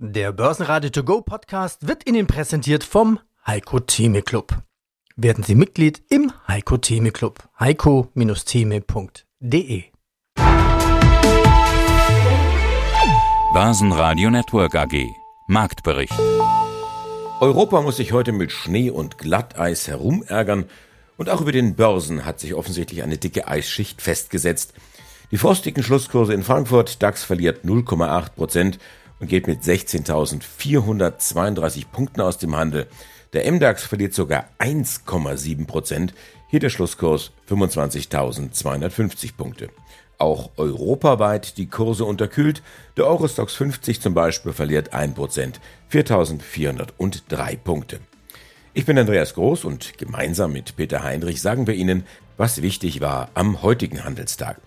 Der Börsenradio To Go Podcast wird Ihnen präsentiert vom Heiko Theme Club. Werden Sie Mitglied im Heiko Theme Club. heiko-theme.de Börsenradio Network AG Marktbericht Europa muss sich heute mit Schnee und Glatteis herumärgern und auch über den Börsen hat sich offensichtlich eine dicke Eisschicht festgesetzt. Die frostigen Schlusskurse in Frankfurt, DAX verliert 0,8 Prozent und geht mit 16.432 Punkten aus dem Handel. Der MDAX verliert sogar 1,7 Prozent. Hier der Schlusskurs 25.250 Punkte. Auch europaweit die Kurse unterkühlt. Der Eurostox 50 zum Beispiel verliert 1 Prozent, 4.403 Punkte. Ich bin Andreas Groß und gemeinsam mit Peter Heinrich sagen wir Ihnen, was wichtig war am heutigen Handelstag.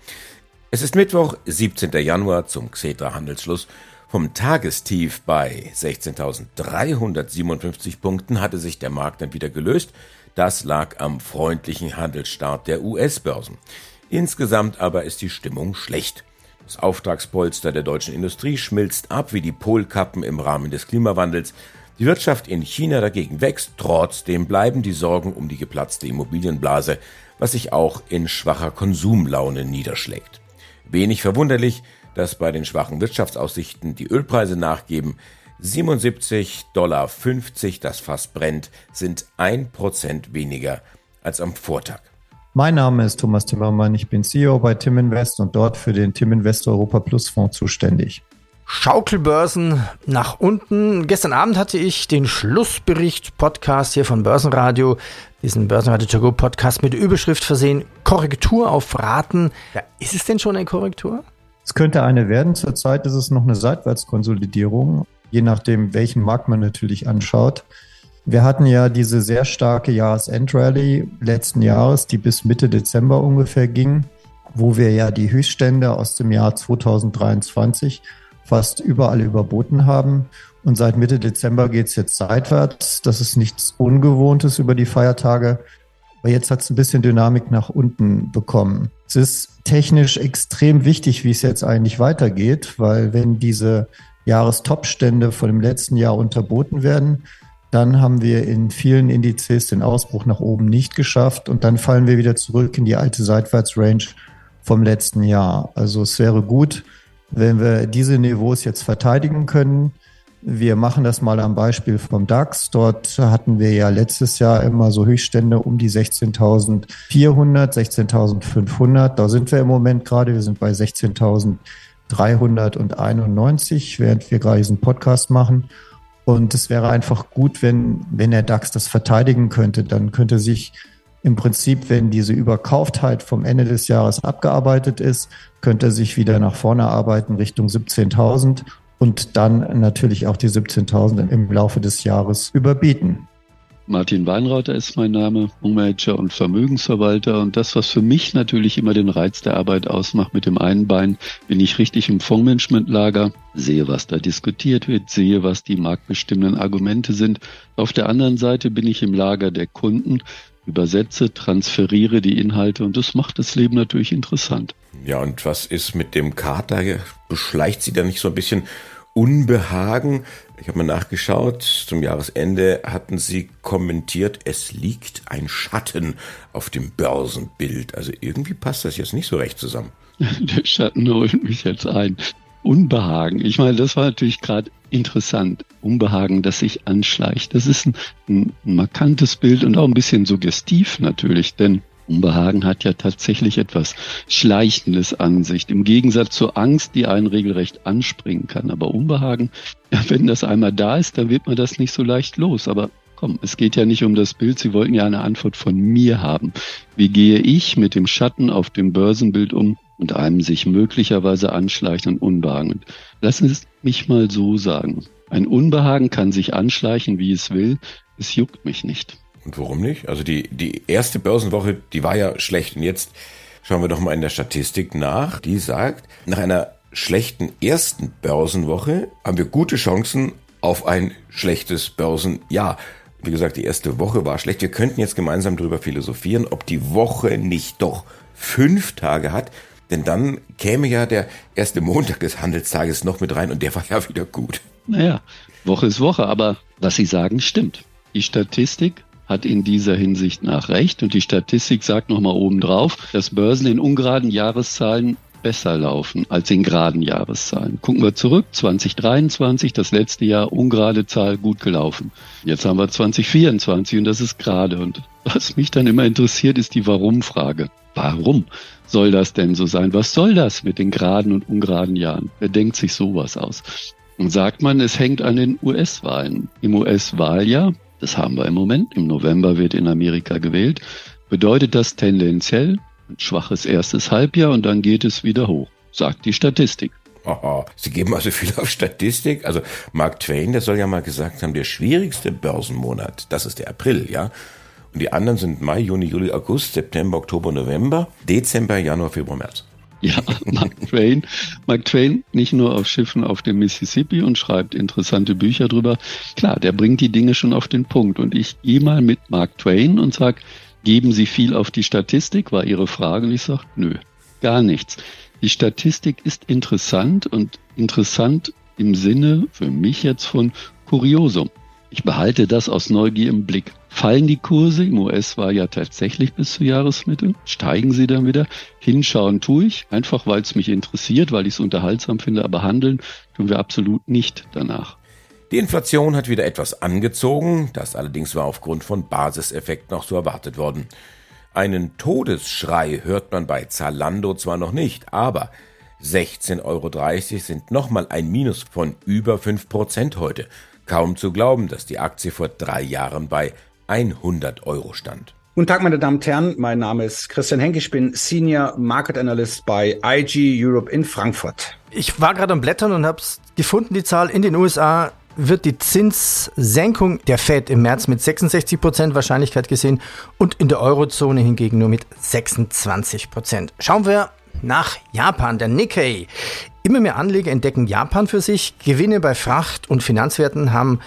Es ist Mittwoch, 17. Januar zum Xetra Handelsschluss vom Tagestief bei 16.357 Punkten hatte sich der Markt dann wieder gelöst. Das lag am freundlichen Handelsstart der US-Börsen. Insgesamt aber ist die Stimmung schlecht. Das Auftragspolster der deutschen Industrie schmilzt ab wie die Polkappen im Rahmen des Klimawandels. Die Wirtschaft in China dagegen wächst, trotzdem bleiben die Sorgen um die geplatzte Immobilienblase, was sich auch in schwacher Konsumlaune niederschlägt. Wenig verwunderlich, dass bei den schwachen Wirtschaftsaussichten die Ölpreise nachgeben. 77,50 Dollar, das Fass brennt, sind ein Prozent weniger als am Vortag. Mein Name ist Thomas Timmermann, ich bin CEO bei Tim Invest und dort für den Tim Invest Europa Plus Fonds zuständig. Schaukelbörsen nach unten. Gestern Abend hatte ich den Schlussbericht Podcast hier von Börsenradio, diesen Börsenradio To Go Podcast mit Überschrift versehen, Korrektur auf Raten. Ja, ist es denn schon eine Korrektur? Es könnte eine werden. Zurzeit ist es noch eine Seitwärtskonsolidierung, je nachdem, welchen Markt man natürlich anschaut. Wir hatten ja diese sehr starke Jahresendrallye letzten Jahres, die bis Mitte Dezember ungefähr ging, wo wir ja die Höchststände aus dem Jahr 2023 fast überall überboten haben. Und seit Mitte Dezember geht es jetzt seitwärts. Das ist nichts Ungewohntes über die Feiertage. Aber jetzt hat es ein bisschen Dynamik nach unten bekommen. Es ist technisch extrem wichtig, wie es jetzt eigentlich weitergeht, weil wenn diese Jahrestopstände von dem letzten Jahr unterboten werden, dann haben wir in vielen Indizes den Ausbruch nach oben nicht geschafft und dann fallen wir wieder zurück in die alte Seitwärtsrange vom letzten Jahr. Also es wäre gut, wenn wir diese Niveaus jetzt verteidigen können. Wir machen das mal am Beispiel vom DAX. Dort hatten wir ja letztes Jahr immer so Höchststände um die 16.400, 16.500. Da sind wir im Moment gerade. Wir sind bei 16.391, während wir gerade diesen Podcast machen. Und es wäre einfach gut, wenn, wenn der DAX das verteidigen könnte. Dann könnte sich im Prinzip, wenn diese Überkauftheit vom Ende des Jahres abgearbeitet ist, könnte er sich wieder nach vorne arbeiten Richtung 17.000 und dann natürlich auch die 17.000 im Laufe des Jahres überbieten. Martin Weinrauter ist mein Name, Fondsmanager und Vermögensverwalter. Und das, was für mich natürlich immer den Reiz der Arbeit ausmacht, mit dem einen Bein bin ich richtig im Fondsmanagementlager, sehe, was da diskutiert wird, sehe, was die marktbestimmenden Argumente sind. Auf der anderen Seite bin ich im Lager der Kunden, übersetze, transferiere die Inhalte und das macht das Leben natürlich interessant. Ja, und was ist mit dem Kater? Beschleicht sie da nicht so ein bisschen Unbehagen? Ich habe mal nachgeschaut, zum Jahresende hatten sie kommentiert, es liegt ein Schatten auf dem Börsenbild. Also irgendwie passt das jetzt nicht so recht zusammen. Der Schatten holt mich jetzt ein. Unbehagen. Ich meine, das war natürlich gerade interessant. Unbehagen, das sich anschleicht. Das ist ein, ein, markantes Bild und auch ein bisschen suggestiv natürlich, denn Unbehagen hat ja tatsächlich etwas Schleichendes an sich. Im Gegensatz zur Angst, die einen regelrecht anspringen kann. Aber Unbehagen, wenn das einmal da ist, dann wird man das nicht so leicht los. Aber komm, es geht ja nicht um das Bild. Sie wollten ja eine Antwort von mir haben. Wie gehe ich mit dem Schatten auf dem Börsenbild um und einem sich möglicherweise anschleichenden Unbehagen? Lassen Sie es mich mal so sagen. Ein Unbehagen kann sich anschleichen, wie es will. Es juckt mich nicht. Und warum nicht? Also die, die erste Börsenwoche, die war ja schlecht. Und jetzt schauen wir doch mal in der Statistik nach. Die sagt, nach einer schlechten ersten Börsenwoche haben wir gute Chancen auf ein schlechtes Börsenjahr. Wie gesagt, die erste Woche war schlecht. Wir könnten jetzt gemeinsam darüber philosophieren, ob die Woche nicht doch fünf Tage hat. Denn dann käme ja der erste Montag des Handelstages noch mit rein und der war ja wieder gut. Naja, Woche ist Woche, aber was Sie sagen, stimmt. Die Statistik hat in dieser Hinsicht nach recht und die Statistik sagt nochmal obendrauf, dass Börsen in ungeraden Jahreszahlen besser laufen als in geraden Jahreszahlen. Gucken wir zurück, 2023, das letzte Jahr, ungerade Zahl, gut gelaufen. Jetzt haben wir 2024 und das ist gerade. Und was mich dann immer interessiert, ist die Warum-Frage. Warum soll das denn so sein? Was soll das mit den geraden und ungeraden Jahren? Wer denkt sich sowas aus? Und sagt man, es hängt an den US-Wahlen. Im US-Wahljahr, das haben wir im Moment, im November wird in Amerika gewählt, bedeutet das tendenziell ein schwaches erstes Halbjahr und dann geht es wieder hoch, sagt die Statistik. Aha, Sie geben also viel auf Statistik. Also Mark Twain, der soll ja mal gesagt haben, der schwierigste Börsenmonat, das ist der April, ja. Und die anderen sind Mai, Juni, Juli, August, September, Oktober, November, Dezember, Januar, Februar, März. Ja, Mark Twain. Mark Twain nicht nur auf Schiffen auf dem Mississippi und schreibt interessante Bücher drüber. Klar, der bringt die Dinge schon auf den Punkt. Und ich gehe mal mit Mark Twain und sage, Geben Sie viel auf die Statistik, war Ihre Frage. Und ich sage, nö, gar nichts. Die Statistik ist interessant und interessant im Sinne für mich jetzt von Kuriosum. Ich behalte das aus Neugier im Blick. Fallen die Kurse? Im US war ja tatsächlich bis zur Jahresmitte. Steigen sie dann wieder? Hinschauen tue ich, einfach weil es mich interessiert, weil ich es unterhaltsam finde, aber handeln tun wir absolut nicht danach. Die Inflation hat wieder etwas angezogen, das allerdings war aufgrund von Basiseffekten auch so erwartet worden. Einen Todesschrei hört man bei Zalando zwar noch nicht, aber 16,30 Euro sind nochmal ein Minus von über 5% heute. Kaum zu glauben, dass die Aktie vor drei Jahren bei 100 Euro stand. Guten Tag, meine Damen und Herren. Mein Name ist Christian Henke. Ich bin Senior Market Analyst bei IG Europe in Frankfurt. Ich war gerade am Blättern und habe gefunden, die Zahl in den USA wird die Zinssenkung der Fed im März mit 66 Prozent Wahrscheinlichkeit gesehen und in der Eurozone hingegen nur mit 26 Prozent. Schauen wir nach Japan, der Nikkei. Immer mehr Anleger entdecken Japan für sich. Gewinne bei Fracht- und Finanzwerten haben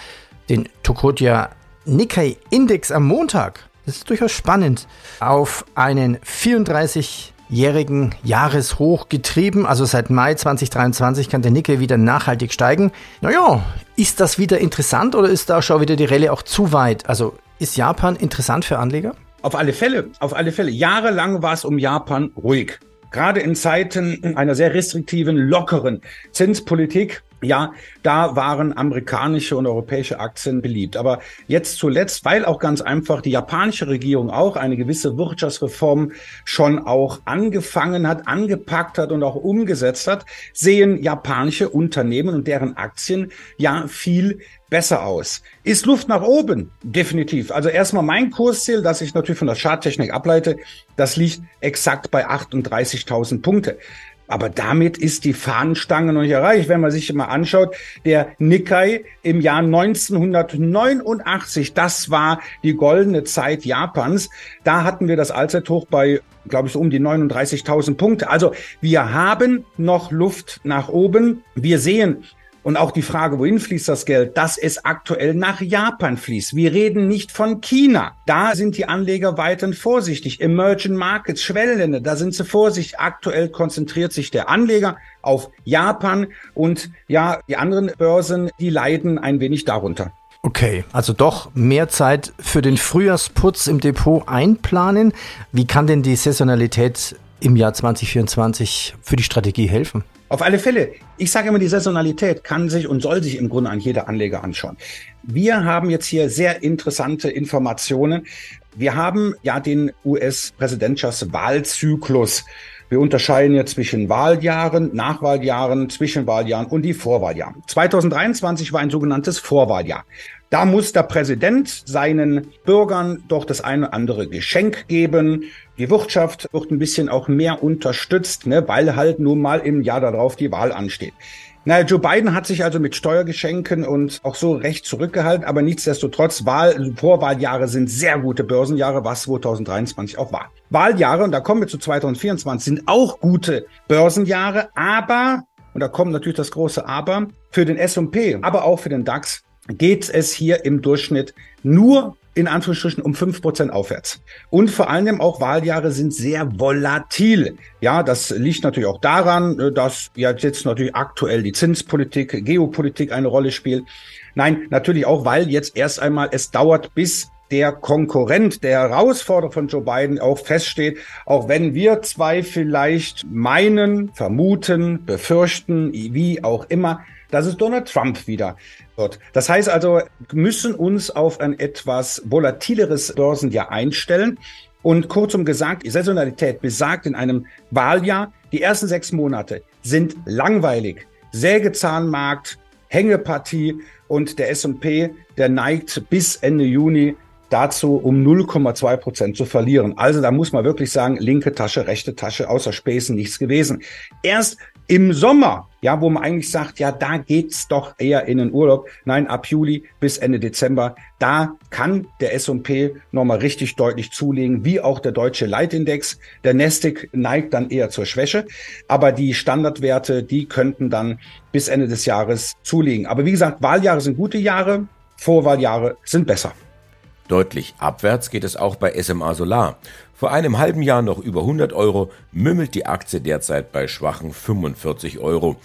den Tokotia Nikkei Index am Montag, das ist durchaus spannend, auf einen 34 jährigen Jahreshoch getrieben. Also seit Mai 2023 kann der Nikkei wieder nachhaltig steigen. Naja, ist das wieder interessant oder ist da schon wieder die Rallye auch zu weit? Also ist Japan interessant für Anleger? Auf alle Fälle, auf alle Fälle. Jahrelang war es um Japan ruhig. Gerade in Zeiten einer sehr restriktiven, lockeren Zinspolitik ja, da waren amerikanische und europäische Aktien beliebt. Aber jetzt zuletzt, weil auch ganz einfach die japanische Regierung auch eine gewisse Wirtschaftsreform schon auch angefangen hat, angepackt hat und auch umgesetzt hat, sehen japanische Unternehmen und deren Aktien ja viel besser aus. Ist Luft nach oben? Definitiv. Also erstmal mein Kursziel, das ich natürlich von der Charttechnik ableite, das liegt exakt bei 38.000 Punkte. Aber damit ist die Fahnenstange noch nicht erreicht. Wenn man sich mal anschaut, der Nikkei im Jahr 1989, das war die goldene Zeit Japans. Da hatten wir das Allzeithoch bei, glaube ich, so um die 39.000 Punkte. Also wir haben noch Luft nach oben. Wir sehen, und auch die Frage, wohin fließt das Geld, dass es aktuell nach Japan fließt. Wir reden nicht von China. Da sind die Anleger weiterhin vorsichtig. Emerging Markets, Schwellenländer, da sind sie vorsichtig. Aktuell konzentriert sich der Anleger auf Japan und ja, die anderen Börsen, die leiden ein wenig darunter. Okay, also doch mehr Zeit für den Frühjahrsputz im Depot einplanen. Wie kann denn die Saisonalität im Jahr 2024 für die Strategie helfen? Auf alle Fälle. Ich sage immer, die Saisonalität kann sich und soll sich im Grunde an jeder Anleger anschauen. Wir haben jetzt hier sehr interessante Informationen. Wir haben ja den US-Präsidentschaftswahlzyklus. Wir unterscheiden jetzt zwischen Wahljahren, Nachwahljahren, Zwischenwahljahren und die Vorwahljahren. 2023 war ein sogenanntes Vorwahljahr. Da muss der Präsident seinen Bürgern doch das eine oder andere Geschenk geben. Die Wirtschaft wird ein bisschen auch mehr unterstützt, ne, weil halt nun mal im Jahr darauf die Wahl ansteht. Naja, Joe Biden hat sich also mit Steuergeschenken und auch so recht zurückgehalten, aber nichtsdestotrotz, Wahl, Vorwahljahre sind sehr gute Börsenjahre, was 2023 auch war. Wahljahre, und da kommen wir zu 2024, sind auch gute Börsenjahre, aber, und da kommt natürlich das große Aber, für den S&P, aber auch für den DAX geht es hier im Durchschnitt nur in Anführungsstrichen um fünf Prozent aufwärts. Und vor allem auch Wahljahre sind sehr volatil. Ja, das liegt natürlich auch daran, äh, dass jetzt natürlich aktuell die Zinspolitik, Geopolitik eine Rolle spielt. Nein, natürlich auch, weil jetzt erst einmal es dauert, bis der Konkurrent, der Herausforderer von Joe Biden auch feststeht, auch wenn wir zwei vielleicht meinen, vermuten, befürchten, wie auch immer, dass es Donald Trump wieder wird. Das heißt also, müssen uns auf ein etwas volatileres Börsenjahr einstellen. Und kurzum gesagt, die Saisonalität besagt in einem Wahljahr, die ersten sechs Monate sind langweilig. Sägezahnmarkt, Hängepartie und der S&P, der neigt bis Ende Juni dazu, um 0,2 Prozent zu verlieren. Also da muss man wirklich sagen, linke Tasche, rechte Tasche, außer Späßen nichts gewesen. Erst im Sommer, ja, wo man eigentlich sagt, ja, da geht's doch eher in den Urlaub. Nein, ab Juli bis Ende Dezember, da kann der S&P nochmal richtig deutlich zulegen, wie auch der deutsche Leitindex. Der Nestic neigt dann eher zur Schwäche, aber die Standardwerte, die könnten dann bis Ende des Jahres zulegen. Aber wie gesagt, Wahljahre sind gute Jahre, Vorwahljahre sind besser. Deutlich abwärts geht es auch bei SMA Solar. Vor einem halben Jahr noch über 100 Euro, mümmelt die Aktie derzeit bei schwachen 45 Euro.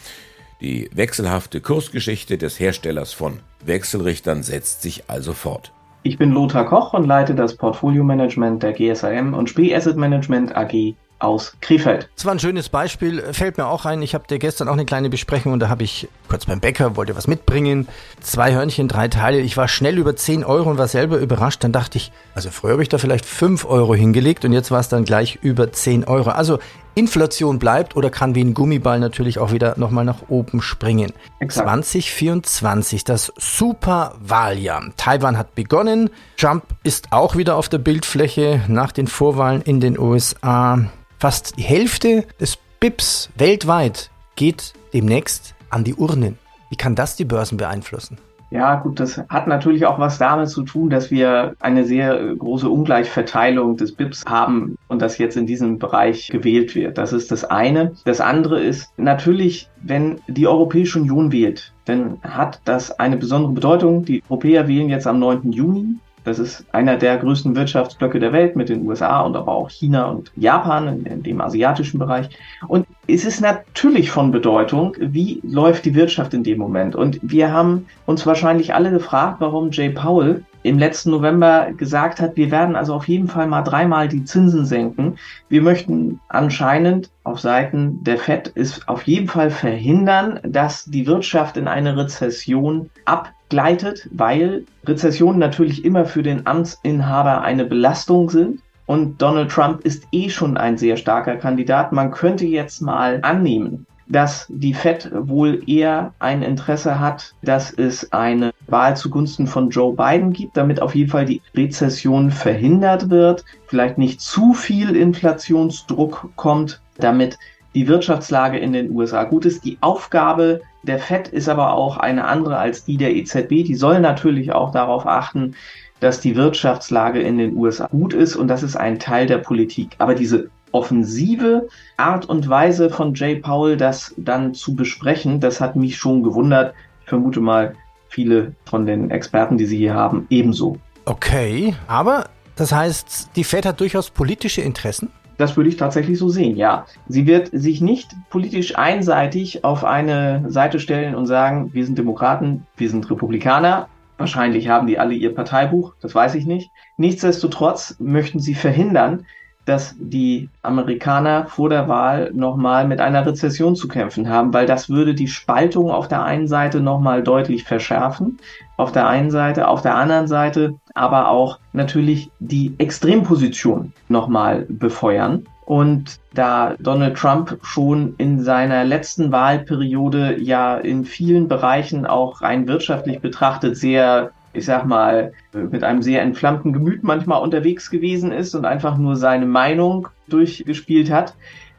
Die wechselhafte Kursgeschichte des Herstellers von Wechselrichtern setzt sich also fort. Ich bin Lothar Koch und leite das Portfolio-Management der GSAM und Spee Asset Management AG aus Krefeld. Das war ein schönes Beispiel, fällt mir auch ein. Ich habe dir gestern auch eine kleine Besprechung und da habe ich kurz beim Bäcker, wollte was mitbringen. Zwei Hörnchen, drei Teile. Ich war schnell über 10 Euro und war selber überrascht. Dann dachte ich, also früher habe ich da vielleicht 5 Euro hingelegt und jetzt war es dann gleich über 10 Euro. Also Inflation bleibt oder kann wie ein Gummiball natürlich auch wieder nochmal nach oben springen. Exakt. 2024, das Superwahljahr. Taiwan hat begonnen. Trump ist auch wieder auf der Bildfläche nach den Vorwahlen in den USA. Fast die Hälfte des BIPs weltweit geht demnächst an die Urnen. Wie kann das die Börsen beeinflussen? Ja, gut, das hat natürlich auch was damit zu tun, dass wir eine sehr große Ungleichverteilung des BIPs haben und das jetzt in diesem Bereich gewählt wird. Das ist das eine. Das andere ist natürlich, wenn die Europäische Union wählt, dann hat das eine besondere Bedeutung. Die Europäer wählen jetzt am 9. Juni das ist einer der größten Wirtschaftsblöcke der Welt mit den USA und aber auch China und Japan in, in, dem asiatischen Bereich. Und es ist natürlich von Bedeutung, wie läuft die Wirtschaft in dem Moment. Und wir haben uns wahrscheinlich alle gefragt, warum Jay Powell im letzten November gesagt hat, wir werden also auf jeden Fall mal dreimal die Zinsen senken. Wir möchten anscheinend auf Seiten der Fed ist auf jeden Fall verhindern, dass die Wirtschaft in eine Rezession abgleitet, weil Rezessionen natürlich immer für den Amtsinhaber eine Belastung sind. Und Donald Trump ist eh schon ein sehr starker Kandidat. Man könnte jetzt mal annehmen, dass die Fed wohl eher ein Interesse hat, dass es eine Wahl zugunsten von Joe Biden gibt, damit auf jeden Fall die Rezession verhindert wird, vielleicht nicht zu viel Inflationsdruck kommt, damit die Wirtschaftslage in den USA gut ist. Die Aufgabe der Fed ist aber auch eine andere als die der EZB. Die soll natürlich auch darauf achten, dass die Wirtschaftslage in den USA gut ist und das ist ein Teil der Politik. Aber diese offensive Art und Weise von Jay Powell, das dann zu besprechen, das hat mich schon gewundert. Ich vermute mal, viele von den Experten, die Sie hier haben, ebenso. Okay, aber das heißt, die Fed hat durchaus politische Interessen? Das würde ich tatsächlich so sehen, ja. Sie wird sich nicht politisch einseitig auf eine Seite stellen und sagen, wir sind Demokraten, wir sind Republikaner. Wahrscheinlich haben die alle ihr Parteibuch, das weiß ich nicht. Nichtsdestotrotz möchten sie verhindern, dass die Amerikaner vor der Wahl nochmal mit einer Rezession zu kämpfen haben, weil das würde die Spaltung auf der einen Seite nochmal deutlich verschärfen, auf der einen Seite, auf der anderen Seite aber auch natürlich die Extremposition nochmal befeuern. Und da Donald Trump schon in seiner letzten Wahlperiode ja in vielen Bereichen auch rein wirtschaftlich betrachtet sehr ich sag mal, mit einem sehr entflammten Gemüt manchmal unterwegs gewesen ist und einfach nur seine Meinung durchgespielt hat.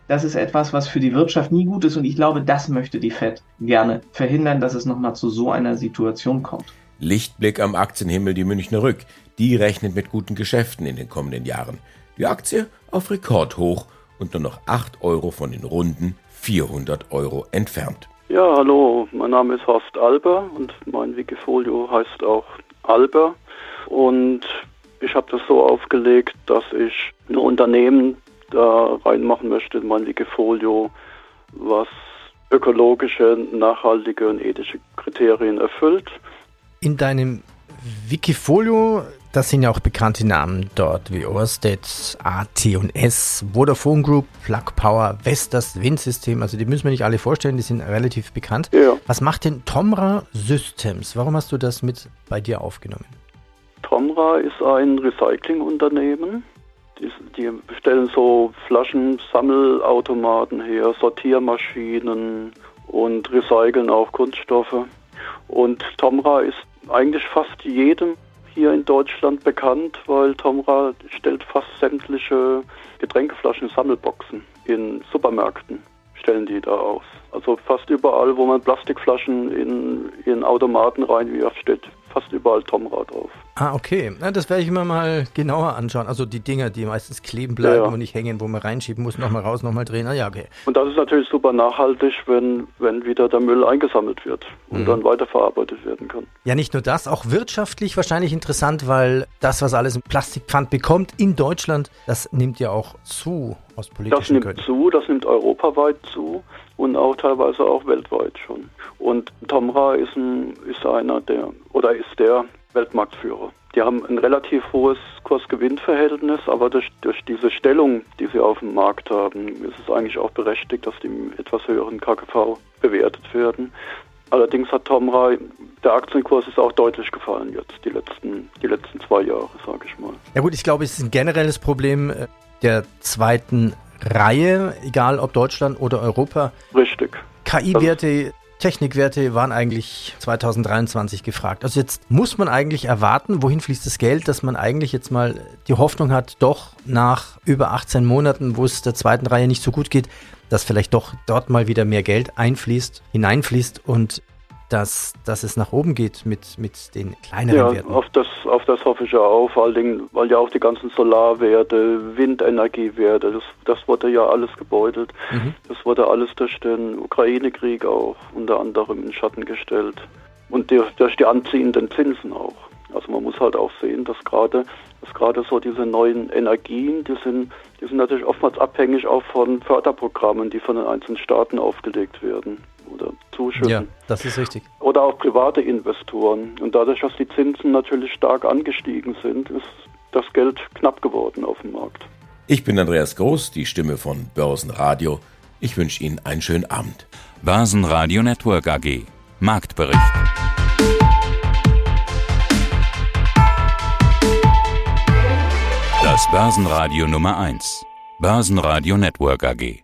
Das ist etwas, was für die Wirtschaft nie gut ist und ich glaube, das möchte die Fed gerne verhindern, dass es nochmal zu so einer Situation kommt. Lichtblick am Aktienhimmel die Münchner Rück. Die rechnet mit guten Geschäften in den kommenden Jahren. Die Aktie auf Rekordhoch und nur noch 8 Euro von den runden 400 Euro entfernt. Ja, hallo, mein Name ist Horst Alber und mein Wikifolio heißt auch Alber. Und Ich habe das so aufgelegt, dass ich ein Unternehmen da reinmachen möchte in mein Wikifolio, was ökologische, nachhaltige und ethische Kriterien erfüllt. In deinem Wikifolio, das sind ja auch bekannte Namen dort wie Orsted, AT&S, Vodafone Group, Plug Power, Vestas, Windsystem, also die müssen wir nicht alle vorstellen, die sind relativ bekannt. Ja. Was macht denn Tomra Systems? Warum hast du das mit bei dir aufgenommen? Tomra ist ein Recyclingunternehmen. Die, die stellen so Flaschensammelautomaten her, Sortiermaschinen und recyceln auch Kunststoffe. Und Tomra ist eigentlich fast jedem hier in Deutschland bekannt, weil Tomra stellt fast sämtliche Getränkeflaschen Sammelboxen in Supermärkten stellen die da aus. Also fast überall, wo man Plastikflaschen in, in Automaten reinwirft, steht fast überall Tomra drauf. Ah, okay. Na, das werde ich mir mal genauer anschauen. Also die Dinger, die meistens kleben bleiben Ja, ja. und nicht hängen, wo man reinschieben muss, nochmal raus, nochmal drehen. Ah ja, okay. Und das ist natürlich super nachhaltig, wenn, wenn wieder der Müll eingesammelt wird und Mhm. dann weiterverarbeitet werden kann. Ja, nicht nur das, auch wirtschaftlich wahrscheinlich interessant, weil das, was alles im Plastikpfand bekommt in Deutschland, das nimmt ja auch zu aus Das politischen nimmt Gründen. zu, das nimmt europaweit zu und auch teilweise auch weltweit schon. Und Tomra ist, ein, ist einer der, oder ist der Weltmarktführer. Die haben ein relativ hohes Kurs-Gewinn-Verhältnis, aber durch, durch diese Stellung, die sie auf dem Markt haben, ist es eigentlich auch berechtigt, dass die im etwas höheren KGV bewertet werden. Allerdings hat Tomra, der Aktienkurs ist auch deutlich gefallen jetzt, die letzten, die letzten zwei Jahre, sage ich mal. Ja gut, ich glaube, es ist ein generelles Problem äh, der zweiten Reihe, egal ob Deutschland oder Europa. Richtig. KI-Werte, Technikwerte waren eigentlich 2023 gefragt. Also jetzt muss man eigentlich erwarten, wohin fließt das Geld, dass man eigentlich jetzt mal die Hoffnung hat, doch nach über 18 Monaten, wo es der zweiten Reihe nicht so gut geht, dass vielleicht doch dort mal wieder mehr Geld einfließt, hineinfließt und dass, dass es nach oben geht mit, mit den kleineren Ja, Werten. auf das, auf das hoffe ich ja auch, vor allen Dingen, weil ja auch die ganzen Solarwerte, Windenergiewerte, das, das wurde ja alles gebeutelt. Mhm. Das wurde alles durch den Ukraine-Krieg auch unter anderem in den Schatten gestellt. Und durch, durch die anziehenden Zinsen auch. Also man muss halt auch sehen, dass gerade dass gerade so diese neuen Energien, die sind, die sind natürlich oftmals abhängig auch von Förderprogrammen, die von den einzelnen Staaten aufgelegt werden oder Zuschüssen Ja, das ist richtig. oder auch private Investoren. Und dadurch, dass die Zinsen natürlich stark angestiegen sind, ist das Geld knapp geworden auf dem Markt. Ich bin Andreas Groß, die Stimme von Börsenradio. Ich wünsche Ihnen einen schönen Abend. Börsenradio Network AG. Marktbericht. Das Börsenradio Nummer 1. Börsenradio Network AG.